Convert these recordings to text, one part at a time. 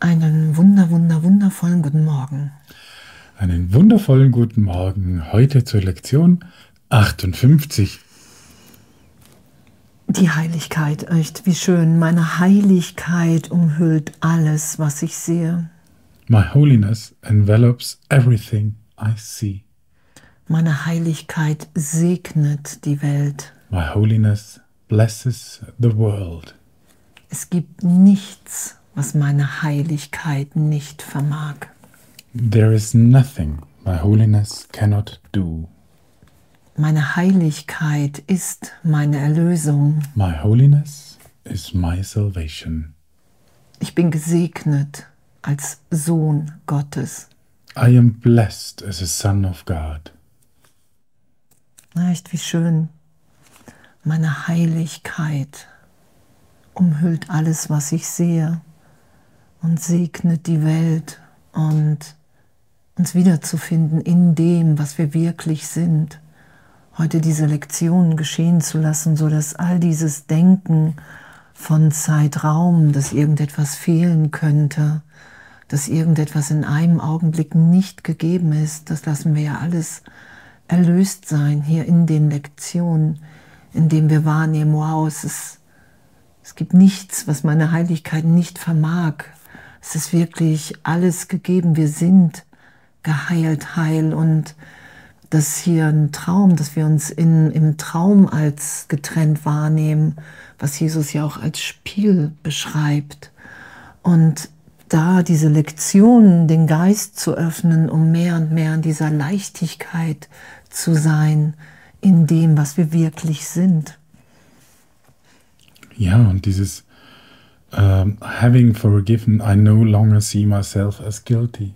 Einen wunder, wunder, wundervollen guten Morgen. Einen wundervollen guten Morgen heute zur Lektion 58. Die Heiligkeit, echt, wie schön. Meine Heiligkeit umhüllt alles, was ich sehe. My holiness envelops everything I see. Meine Heiligkeit segnet die Welt. My holiness blesses the world. Es gibt nichts, was meine Heiligkeit nicht vermag. There is nothing my holiness cannot do. Meine Heiligkeit ist meine Erlösung. My holiness is my salvation. Ich bin gesegnet als Sohn Gottes. I am blessed as a son of God. Echt wie schön. Meine Heiligkeit umhüllt alles, was ich sehe und segnet die Welt und uns wiederzufinden in dem, was wir wirklich sind heute diese Lektionen geschehen zu lassen, so dass all dieses Denken von Zeitraum, dass irgendetwas fehlen könnte, dass irgendetwas in einem Augenblick nicht gegeben ist, das lassen wir ja alles erlöst sein hier in den Lektionen, in dem wir wahrnehmen, wow, es, ist, es gibt nichts, was meine Heiligkeit nicht vermag. Es ist wirklich alles gegeben. Wir sind geheilt, heil und dass hier ein Traum, dass wir uns in, im Traum als getrennt wahrnehmen, was Jesus ja auch als Spiel beschreibt. Und da diese Lektionen, den Geist zu öffnen, um mehr und mehr in dieser Leichtigkeit zu sein, in dem, was wir wirklich sind. Ja, und dieses uh, Having forgiven, I no longer see myself as guilty.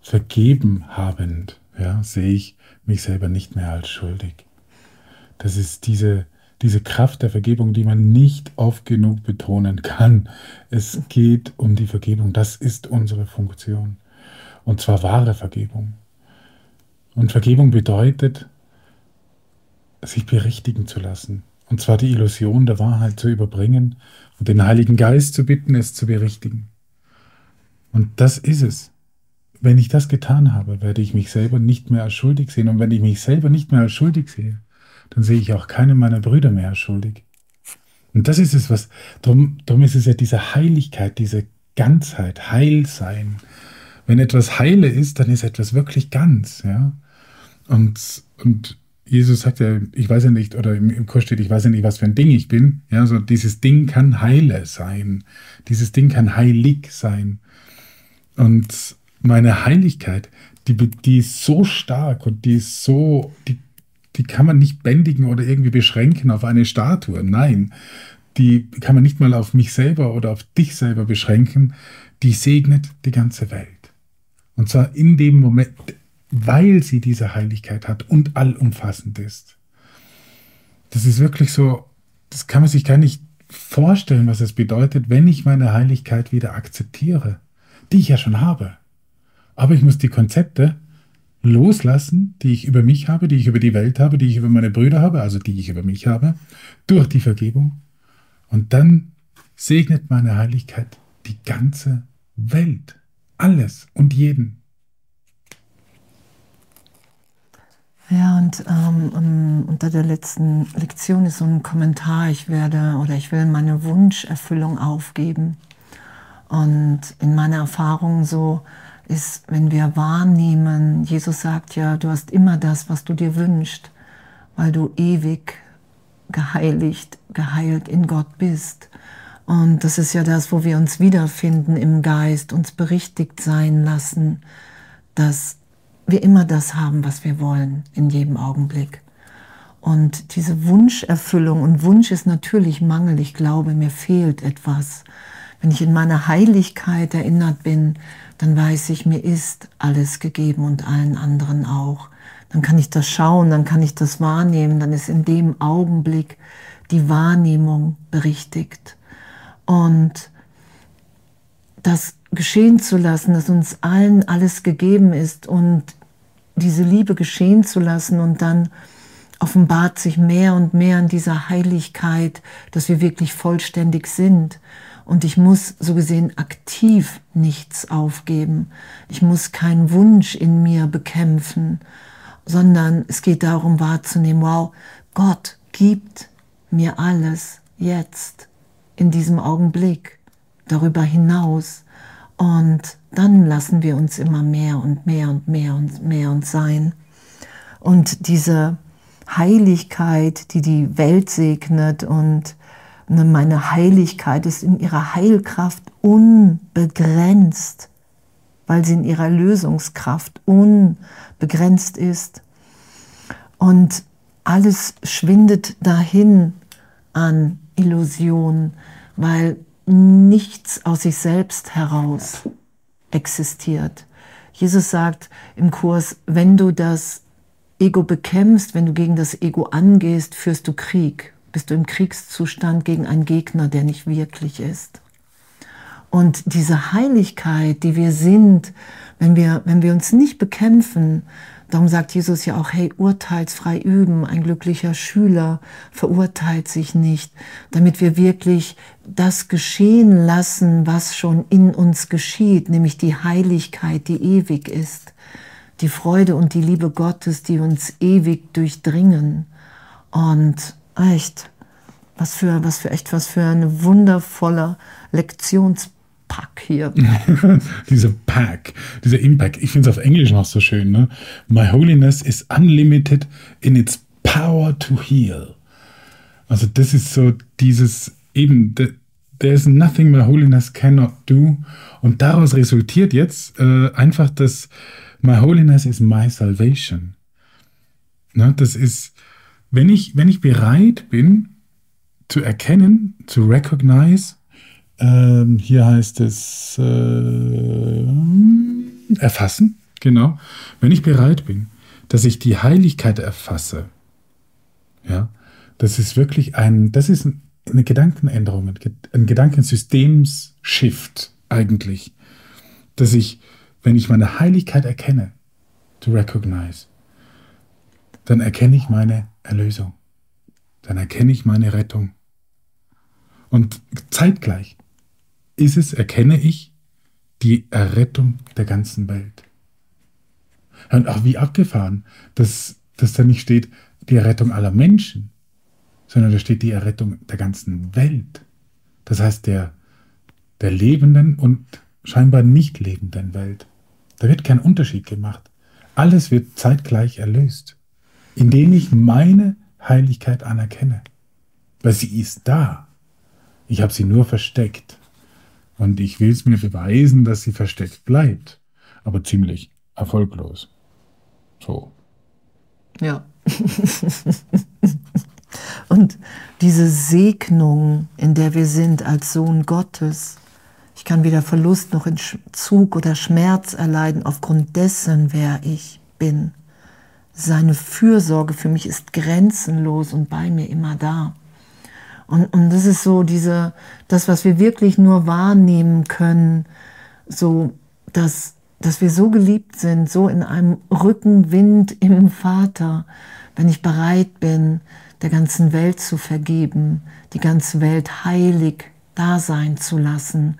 Vergeben habend, ja, sehe ich mich selber nicht mehr als schuldig. Das ist diese, diese Kraft der Vergebung, die man nicht oft genug betonen kann. Es geht um die Vergebung. Das ist unsere Funktion. Und zwar wahre Vergebung. Und Vergebung bedeutet, sich berichtigen zu lassen. Und zwar die Illusion der Wahrheit zu überbringen und den Heiligen Geist zu bitten, es zu berichtigen. Und das ist es. Wenn ich das getan habe, werde ich mich selber nicht mehr als schuldig sehen. Und wenn ich mich selber nicht mehr als schuldig sehe, dann sehe ich auch keinen meiner Brüder mehr als schuldig. Und das ist es, was, darum, darum ist es ja diese Heiligkeit, diese Ganzheit, Heilsein. Wenn etwas heile ist, dann ist etwas wirklich ganz, ja. Und, und Jesus sagt ja, ich weiß ja nicht, oder im, Kurs steht, ich weiß ja nicht, was für ein Ding ich bin. Ja, so dieses Ding kann heile sein. Dieses Ding kann heilig sein. Und meine Heiligkeit, die, die ist so stark und die ist so, die, die kann man nicht bändigen oder irgendwie beschränken auf eine Statue. Nein, die kann man nicht mal auf mich selber oder auf dich selber beschränken. Die segnet die ganze Welt. Und zwar in dem Moment, weil sie diese Heiligkeit hat und allumfassend ist. Das ist wirklich so, das kann man sich gar nicht vorstellen, was es bedeutet, wenn ich meine Heiligkeit wieder akzeptiere, die ich ja schon habe. Aber ich muss die Konzepte loslassen, die ich über mich habe, die ich über die Welt habe, die ich über meine Brüder habe, also die ich über mich habe, durch die Vergebung. Und dann segnet meine Heiligkeit die ganze Welt, alles und jeden. Ja, und ähm, unter der letzten Lektion ist so ein Kommentar, ich werde oder ich will meine Wunscherfüllung aufgeben. Und in meiner Erfahrung so, ist, wenn wir wahrnehmen, Jesus sagt ja, du hast immer das, was du dir wünschst, weil du ewig geheiligt, geheilt in Gott bist. Und das ist ja das, wo wir uns wiederfinden im Geist, uns berichtigt sein lassen, dass wir immer das haben, was wir wollen, in jedem Augenblick. Und diese Wunscherfüllung, und Wunsch ist natürlich Mangel, ich glaube, mir fehlt etwas. Wenn ich in meiner Heiligkeit erinnert bin, dann weiß ich, mir ist alles gegeben und allen anderen auch. Dann kann ich das schauen, dann kann ich das wahrnehmen, dann ist in dem Augenblick die Wahrnehmung berichtigt. Und das geschehen zu lassen, dass uns allen alles gegeben ist und diese Liebe geschehen zu lassen und dann offenbart sich mehr und mehr in dieser Heiligkeit, dass wir wirklich vollständig sind. Und ich muss so gesehen aktiv nichts aufgeben. Ich muss keinen Wunsch in mir bekämpfen, sondern es geht darum wahrzunehmen, wow, Gott gibt mir alles jetzt, in diesem Augenblick, darüber hinaus. Und dann lassen wir uns immer mehr und mehr und mehr und mehr und sein. Und diese Heiligkeit, die die Welt segnet und ne, meine Heiligkeit ist in ihrer Heilkraft unbegrenzt, weil sie in ihrer Lösungskraft unbegrenzt ist. Und alles schwindet dahin an Illusion, weil nichts aus sich selbst heraus existiert. Jesus sagt im Kurs, wenn du das Ego bekämpfst, wenn du gegen das Ego angehst, führst du Krieg. Bist du im Kriegszustand gegen einen Gegner, der nicht wirklich ist. Und diese Heiligkeit, die wir sind, wenn wir, wenn wir uns nicht bekämpfen, darum sagt Jesus ja auch, hey, urteilsfrei üben, ein glücklicher Schüler verurteilt sich nicht, damit wir wirklich das geschehen lassen, was schon in uns geschieht, nämlich die Heiligkeit, die ewig ist die Freude und die Liebe Gottes, die uns ewig durchdringen. Und echt, was für, was für echt, was für ein wundervoller Lektionspack hier. dieser Pack, dieser Impact. Ich finde es auf Englisch noch so schön. Ne? My holiness is unlimited in its power to heal. Also das ist so dieses eben, there is nothing my holiness cannot do. Und daraus resultiert jetzt äh, einfach das, My holiness is my salvation. Ne, das ist, wenn ich, wenn ich bereit bin, zu erkennen, zu recognize, ähm, hier heißt es äh, erfassen, genau, wenn ich bereit bin, dass ich die Heiligkeit erfasse, ja, das ist wirklich ein, das ist eine Gedankenänderung, ein Gedankensystemsshift eigentlich, dass ich wenn ich meine Heiligkeit erkenne, to recognize, dann erkenne ich meine Erlösung. Dann erkenne ich meine Rettung. Und zeitgleich ist es, erkenne ich die Errettung der ganzen Welt. Und auch wie abgefahren, dass, dass da nicht steht die Errettung aller Menschen, sondern da steht die Errettung der ganzen Welt. Das heißt der, der lebenden und scheinbar nicht lebenden Welt. Da wird kein Unterschied gemacht. Alles wird zeitgleich erlöst, indem ich meine Heiligkeit anerkenne. Weil sie ist da. Ich habe sie nur versteckt. Und ich will es mir beweisen, dass sie versteckt bleibt. Aber ziemlich erfolglos. So. Ja. Und diese Segnung, in der wir sind als Sohn Gottes, ich kann weder Verlust noch Entzug oder Schmerz erleiden aufgrund dessen, wer ich bin. Seine Fürsorge für mich ist grenzenlos und bei mir immer da. Und, und das ist so diese, das, was wir wirklich nur wahrnehmen können, so, dass, dass wir so geliebt sind, so in einem Rückenwind im Vater, wenn ich bereit bin, der ganzen Welt zu vergeben, die ganze Welt heilig da sein zu lassen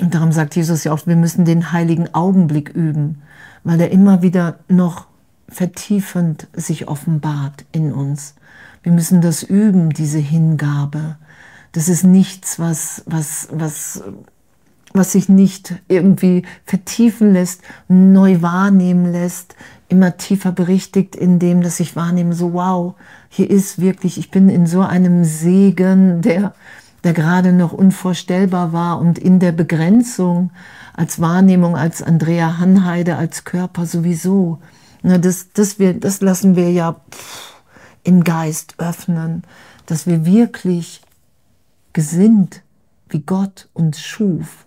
und darum sagt Jesus ja auch, wir müssen den heiligen Augenblick üben, weil er immer wieder noch vertiefend sich offenbart in uns. Wir müssen das üben, diese Hingabe. Das ist nichts, was, was, was, was sich nicht irgendwie vertiefen lässt, neu wahrnehmen lässt, immer tiefer berichtigt in dem, dass ich wahrnehme, so wow, hier ist wirklich, ich bin in so einem Segen, der, der gerade noch unvorstellbar war und in der Begrenzung als Wahrnehmung, als Andrea Hanheide, als Körper sowieso. Das, das, wir, das lassen wir ja im Geist öffnen, dass wir wirklich gesinnt, wie Gott uns schuf.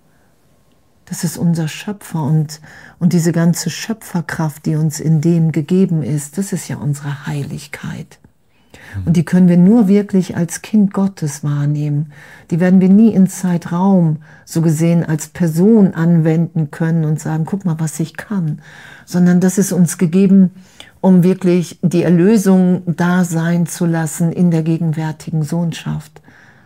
Das ist unser Schöpfer und, und diese ganze Schöpferkraft, die uns in dem gegeben ist, das ist ja unsere Heiligkeit. Und die können wir nur wirklich als Kind Gottes wahrnehmen. Die werden wir nie in Zeitraum so gesehen als Person anwenden können und sagen, guck mal, was ich kann. Sondern das ist uns gegeben, um wirklich die Erlösung da sein zu lassen in der gegenwärtigen Sohnschaft.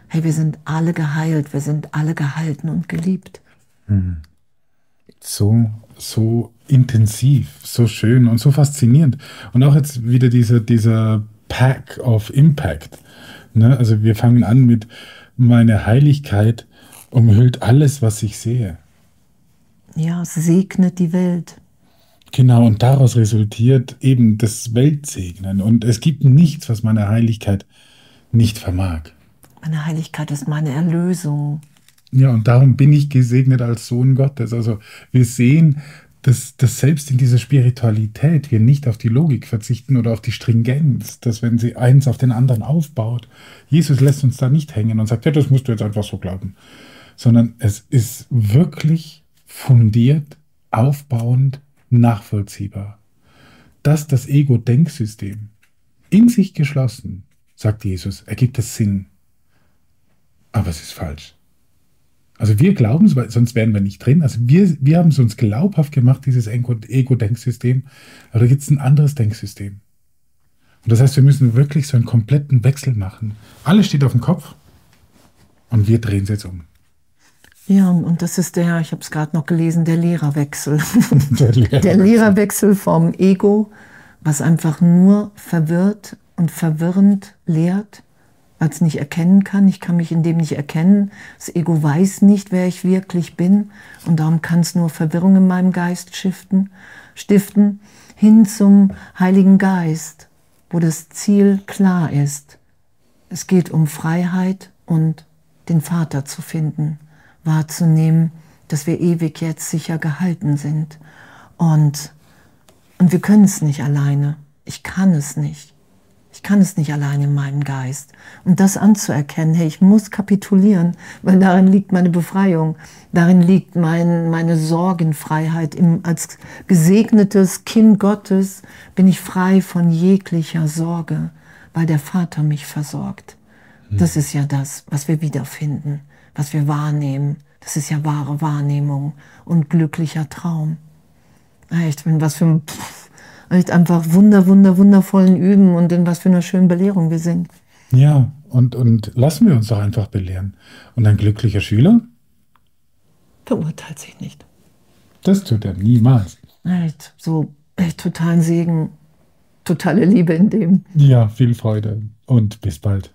Hey, wir sind alle geheilt, wir sind alle gehalten und geliebt. Mhm. So, so intensiv, so schön und so faszinierend. Und auch jetzt wieder dieser, dieser Pack of Impact. Ne? Also wir fangen an mit meine Heiligkeit umhüllt alles, was ich sehe. Ja, es segnet die Welt. Genau, und daraus resultiert eben das Weltsegnen. Und es gibt nichts, was meine Heiligkeit nicht vermag. Meine Heiligkeit ist meine Erlösung. Ja, und darum bin ich gesegnet als Sohn Gottes. Also wir sehen, dass, dass selbst in dieser Spiritualität wir nicht auf die Logik verzichten oder auf die Stringenz, dass wenn sie eins auf den anderen aufbaut, Jesus lässt uns da nicht hängen und sagt, ja, das musst du jetzt einfach so glauben, sondern es ist wirklich fundiert, aufbauend, nachvollziehbar. Dass das Ego-Denksystem in sich geschlossen, sagt Jesus, ergibt es Sinn. Aber es ist falsch. Also wir glauben es, sonst wären wir nicht drin. Also wir, wir haben es uns glaubhaft gemacht, dieses Ego-Denksystem. Aber da gibt es ein anderes Denksystem. Und das heißt, wir müssen wirklich so einen kompletten Wechsel machen. Alles steht auf dem Kopf und wir drehen es jetzt um. Ja, und das ist der, ich habe es gerade noch gelesen, der Lehrerwechsel. Der Lehrerwechsel. der Lehrerwechsel vom Ego, was einfach nur verwirrt und verwirrend lehrt weil es nicht erkennen kann. Ich kann mich in dem nicht erkennen. Das Ego weiß nicht, wer ich wirklich bin und darum kann es nur Verwirrung in meinem Geist stiften, stiften, hin zum Heiligen Geist, wo das Ziel klar ist. Es geht um Freiheit und den Vater zu finden, wahrzunehmen, dass wir ewig jetzt sicher gehalten sind. Und, und wir können es nicht alleine. Ich kann es nicht. Ich kann es nicht allein in meinem Geist. Und das anzuerkennen, hey, ich muss kapitulieren, weil darin liegt meine Befreiung, darin liegt mein, meine Sorgenfreiheit. Im, als gesegnetes Kind Gottes bin ich frei von jeglicher Sorge, weil der Vater mich versorgt. Hm. Das ist ja das, was wir wiederfinden, was wir wahrnehmen. Das ist ja wahre Wahrnehmung und glücklicher Traum. Echt, was für ein Pff, echt einfach wunder, wunder, wundervollen Üben und in was für einer schönen Belehrung wir sind. Ja, und, und lassen wir uns doch einfach belehren. Und ein glücklicher Schüler? Verurteilt sich nicht. Das tut er niemals. Echt, so echt totalen Segen, totale Liebe in dem. Ja, viel Freude und bis bald.